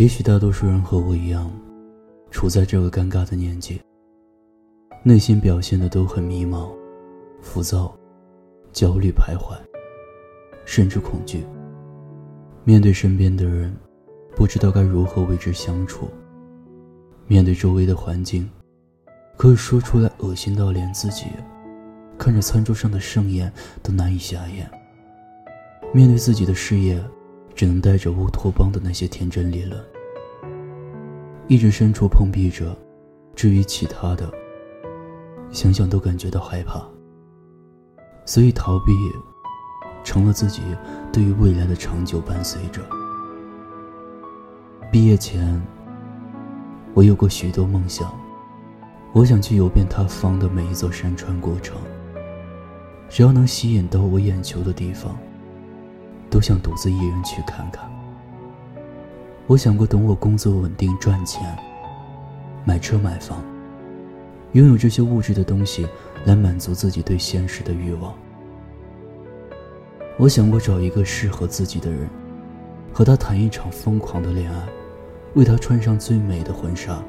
也许大多数人和我一样，处在这个尴尬的年纪，内心表现的都很迷茫、浮躁、焦虑、徘徊，甚至恐惧。面对身边的人，不知道该如何为之相处；面对周围的环境，可以说出来恶心到连自己看着餐桌上的盛宴都难以下咽；面对自己的事业，只能带着乌托邦的那些天真理论，一直身处碰壁着。至于其他的，想想都感觉到害怕。所以逃避，成了自己对于未来的长久伴随者。毕业前，我有过许多梦想，我想去游遍他方的每一座山川过程，只要能吸引到我眼球的地方。都想独自一人去看看。我想过，等我工作稳定、赚钱，买车买房，拥有这些物质的东西，来满足自己对现实的欲望。我想过找一个适合自己的人，和他谈一场疯狂的恋爱，为他穿上最美的婚纱，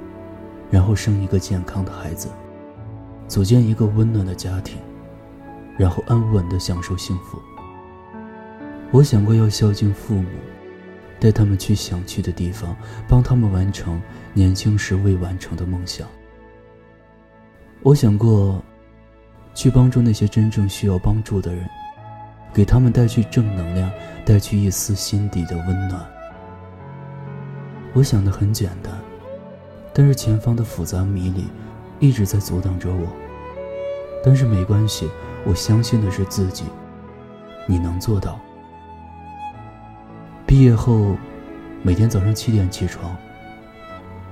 然后生一个健康的孩子，组建一个温暖的家庭，然后安稳的享受幸福。我想过要孝敬父母，带他们去想去的地方，帮他们完成年轻时未完成的梦想。我想过，去帮助那些真正需要帮助的人，给他们带去正能量，带去一丝心底的温暖。我想的很简单，但是前方的复杂迷离一直在阻挡着我。但是没关系，我相信的是自己，你能做到。毕业后，每天早上七点起床，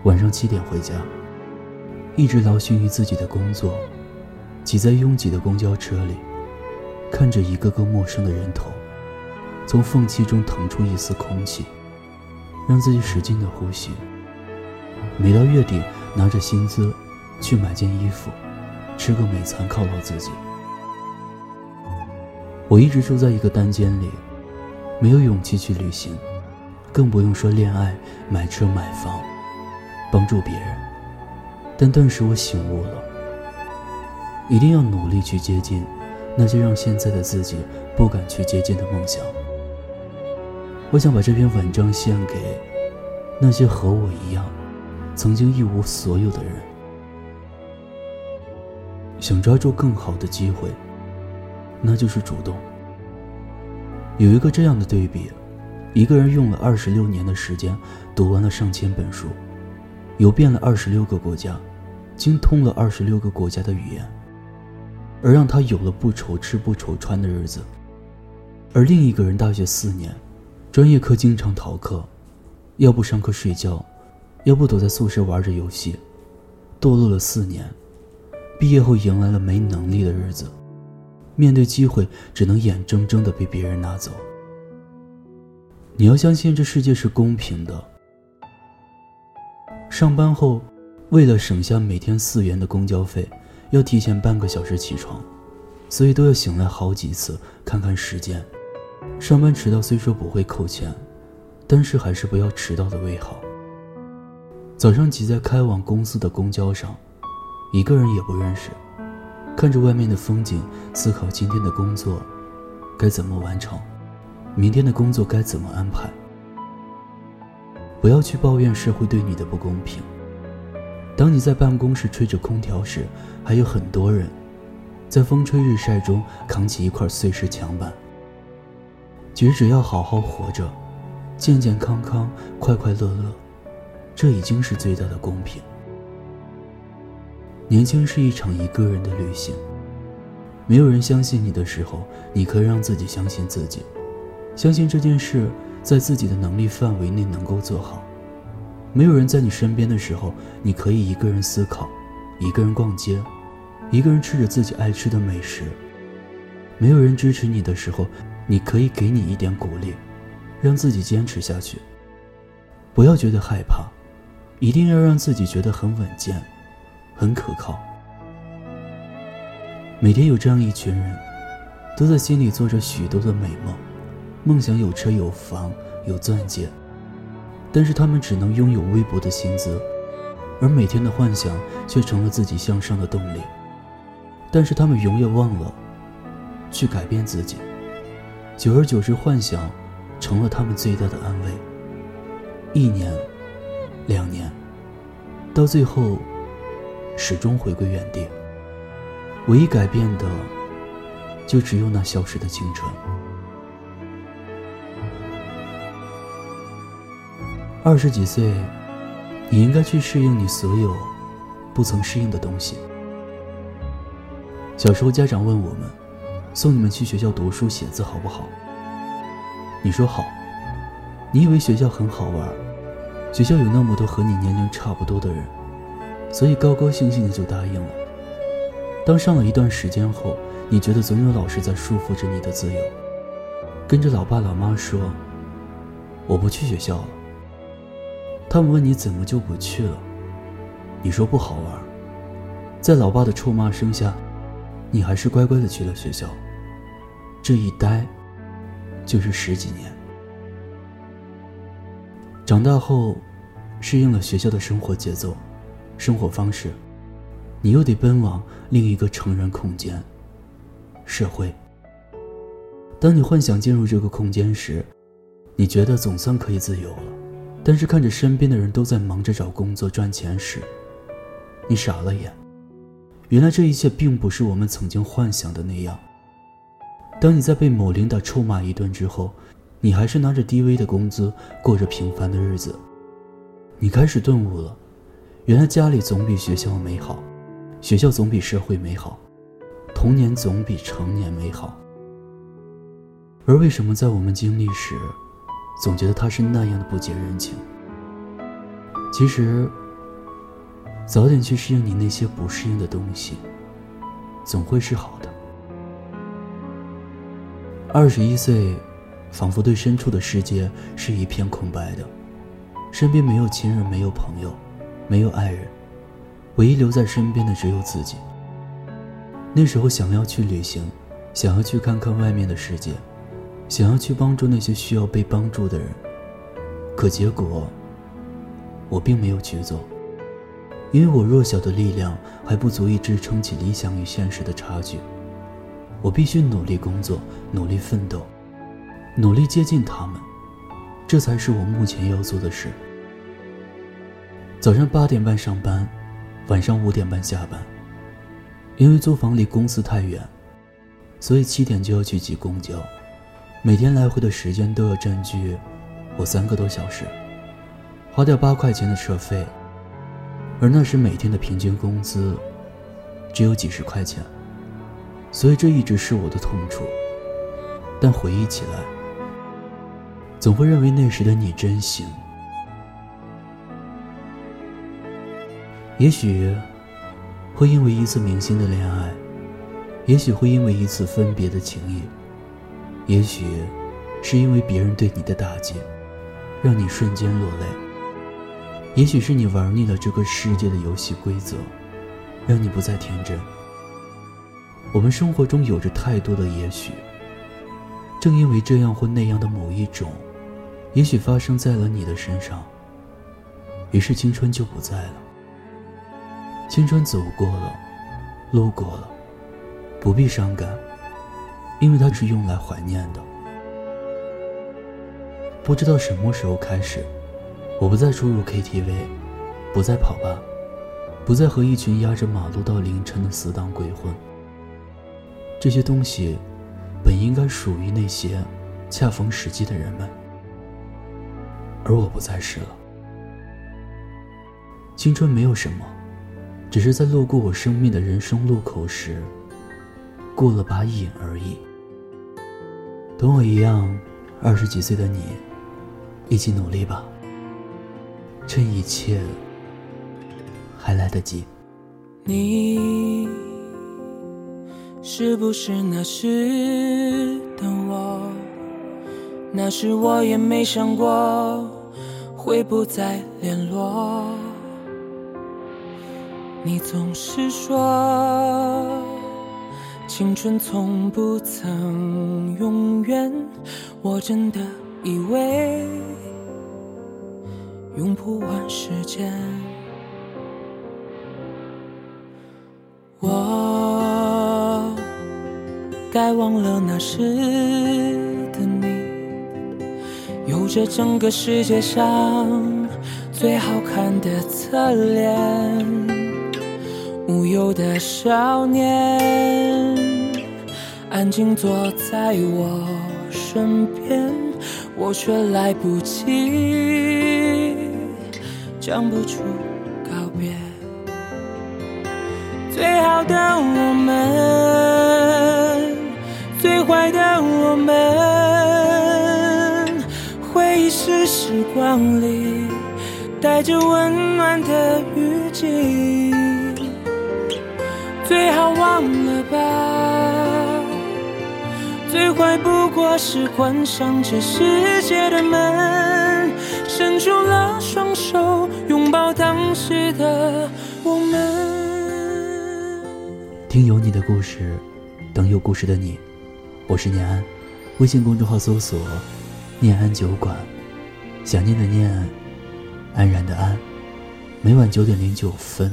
晚上七点回家，一直劳心于自己的工作，挤在拥挤的公交车里，看着一个个陌生的人头，从缝隙中腾出一丝空气，让自己使劲的呼吸。每到月底，拿着薪资去买件衣服，吃个美餐犒劳自己。我一直住在一个单间里。没有勇气去旅行，更不用说恋爱、买车、买房、帮助别人。但顿时我醒悟了，一定要努力去接近那些让现在的自己不敢去接近的梦想。我想把这篇文章献给那些和我一样曾经一无所有的人，想抓住更好的机会，那就是主动。有一个这样的对比：一个人用了二十六年的时间读完了上千本书，游遍了二十六个国家，精通了二十六个国家的语言，而让他有了不愁吃不愁穿的日子；而另一个人大学四年，专业课经常逃课，要不上课睡觉，要不躲在宿舍玩着游戏，堕落了四年，毕业后迎来了没能力的日子。面对机会，只能眼睁睁的被别人拿走。你要相信这世界是公平的。上班后，为了省下每天四元的公交费，要提前半个小时起床，所以都要醒来好几次看看时间。上班迟到虽说不会扣钱，但是还是不要迟到的为好。早上挤在开往公司的公交上，一个人也不认识。看着外面的风景，思考今天的工作该怎么完成，明天的工作该怎么安排。不要去抱怨社会对你的不公平。当你在办公室吹着空调时，还有很多人在风吹日晒中扛起一块碎石墙板。其实只要好好活着，健健康康、快快乐乐，这已经是最大的公平。年轻是一场一个人的旅行，没有人相信你的时候，你可以让自己相信自己，相信这件事在自己的能力范围内能够做好。没有人在你身边的时候，你可以一个人思考，一个人逛街，一个人吃着自己爱吃的美食。没有人支持你的时候，你可以给你一点鼓励，让自己坚持下去。不要觉得害怕，一定要让自己觉得很稳健。很可靠。每天有这样一群人，都在心里做着许多的美梦，梦想有车有房有钻戒，但是他们只能拥有微薄的薪资，而每天的幻想却成了自己向上的动力。但是他们永远忘了去改变自己，久而久之，幻想成了他们最大的安慰。一年，两年，到最后，始终回归原地。唯一改变的，就只有那消失的青春。二十几岁，你应该去适应你所有不曾适应的东西。小时候，家长问我们：“送你们去学校读书写字好不好？”你说好。你以为学校很好玩，学校有那么多和你年龄差不多的人，所以高高兴兴的就答应了。当上了一段时间后，你觉得总有老师在束缚着你的自由，跟着老爸老妈说：“我不去学校了。”他们问你怎么就不去了，你说不好玩。在老爸的臭骂声下，你还是乖乖的去了学校。这一待，就是十几年。长大后，适应了学校的生活节奏、生活方式，你又得奔往另一个成人空间——社会。当你幻想进入这个空间时，你觉得总算可以自由了。但是看着身边的人都在忙着找工作赚钱时，你傻了眼。原来这一切并不是我们曾经幻想的那样。当你在被某领导臭骂一顿之后，你还是拿着低微的工资过着平凡的日子，你开始顿悟了，原来家里总比学校美好，学校总比社会美好，童年总比成年美好。而为什么在我们经历时，总觉得他是那样的不解人情？其实，早点去适应你那些不适应的东西，总会是好的。二十一岁。仿佛对深处的世界是一片空白的，身边没有亲人，没有朋友，没有爱人，唯一留在身边的只有自己。那时候想要去旅行，想要去看看外面的世界，想要去帮助那些需要被帮助的人，可结果，我并没有去做，因为我弱小的力量还不足以支撑起理想与现实的差距。我必须努力工作，努力奋斗。努力接近他们，这才是我目前要做的事。早上八点半上班，晚上五点半下班。因为租房离公司太远，所以七点就要去挤公交，每天来回的时间都要占据我三个多小时，花掉八块钱的车费，而那时每天的平均工资只有几十块钱，所以这一直是我的痛处。但回忆起来，总会认为那时的你真行。也许会因为一次明星的恋爱，也许会因为一次分别的情谊，也许是因为别人对你的打击，让你瞬间落泪。也许是你玩腻了这个世界的游戏规则，让你不再天真。我们生活中有着太多的也许，正因为这样或那样的某一种。也许发生在了你的身上，于是青春就不在了。青春走过了，路过了，不必伤感，因为它是用来怀念的。不知道什么时候开始，我不再出入 KTV，不再跑吧，不再和一群压着马路到凌晨的死党鬼混。这些东西，本应该属于那些恰逢时机的人们。而我不再是了。青春没有什么，只是在路过我生命的人生路口时，过了把瘾而已。同我一样，二十几岁的你，一起努力吧，趁一切还来得及。你是不是那时的我？那时我也没想过会不再联络。你总是说青春从不曾永远，我真的以为用不完时间。我该忘了那时的你，有着整个世界上最好看的侧脸，无忧的少年，安静坐在我身边，我却来不及讲不出告别。最好的我们，最坏的我们，回忆是时光里带着温暖的雨季。最好忘了吧，最坏不过是关上这世界的门，伸出了双手，拥抱当时的我们。听有你的故事，等有故事的你。我是念安，微信公众号搜索“念安酒馆”，想念的念，安然的安。每晚九点零九分，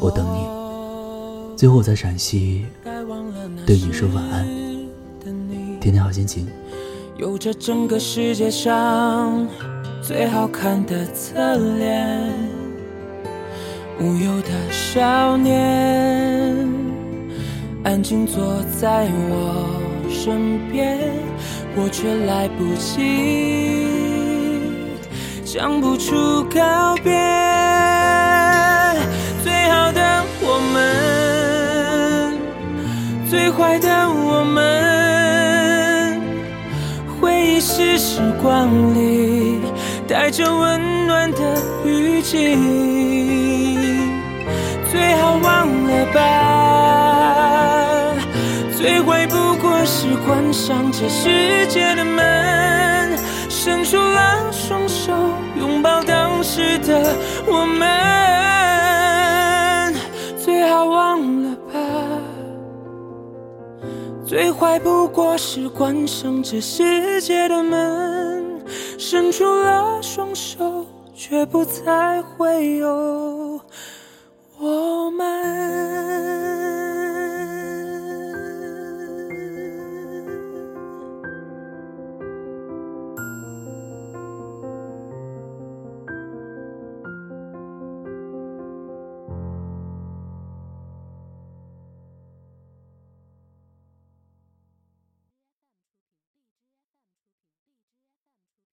我等你。最后我在陕西对你说晚安，天天好心情。有着整个世界上最好看的侧脸，无忧的少年，安静坐在我身边，我却来不及讲不出告别。的我们，回忆是时光里带着温暖的雨季。最好忘了吧，最坏不过是关上这世界的门，伸出了双手，拥抱当时的我们。最坏不过是关上这世界的门，伸出了双手，却不再会有。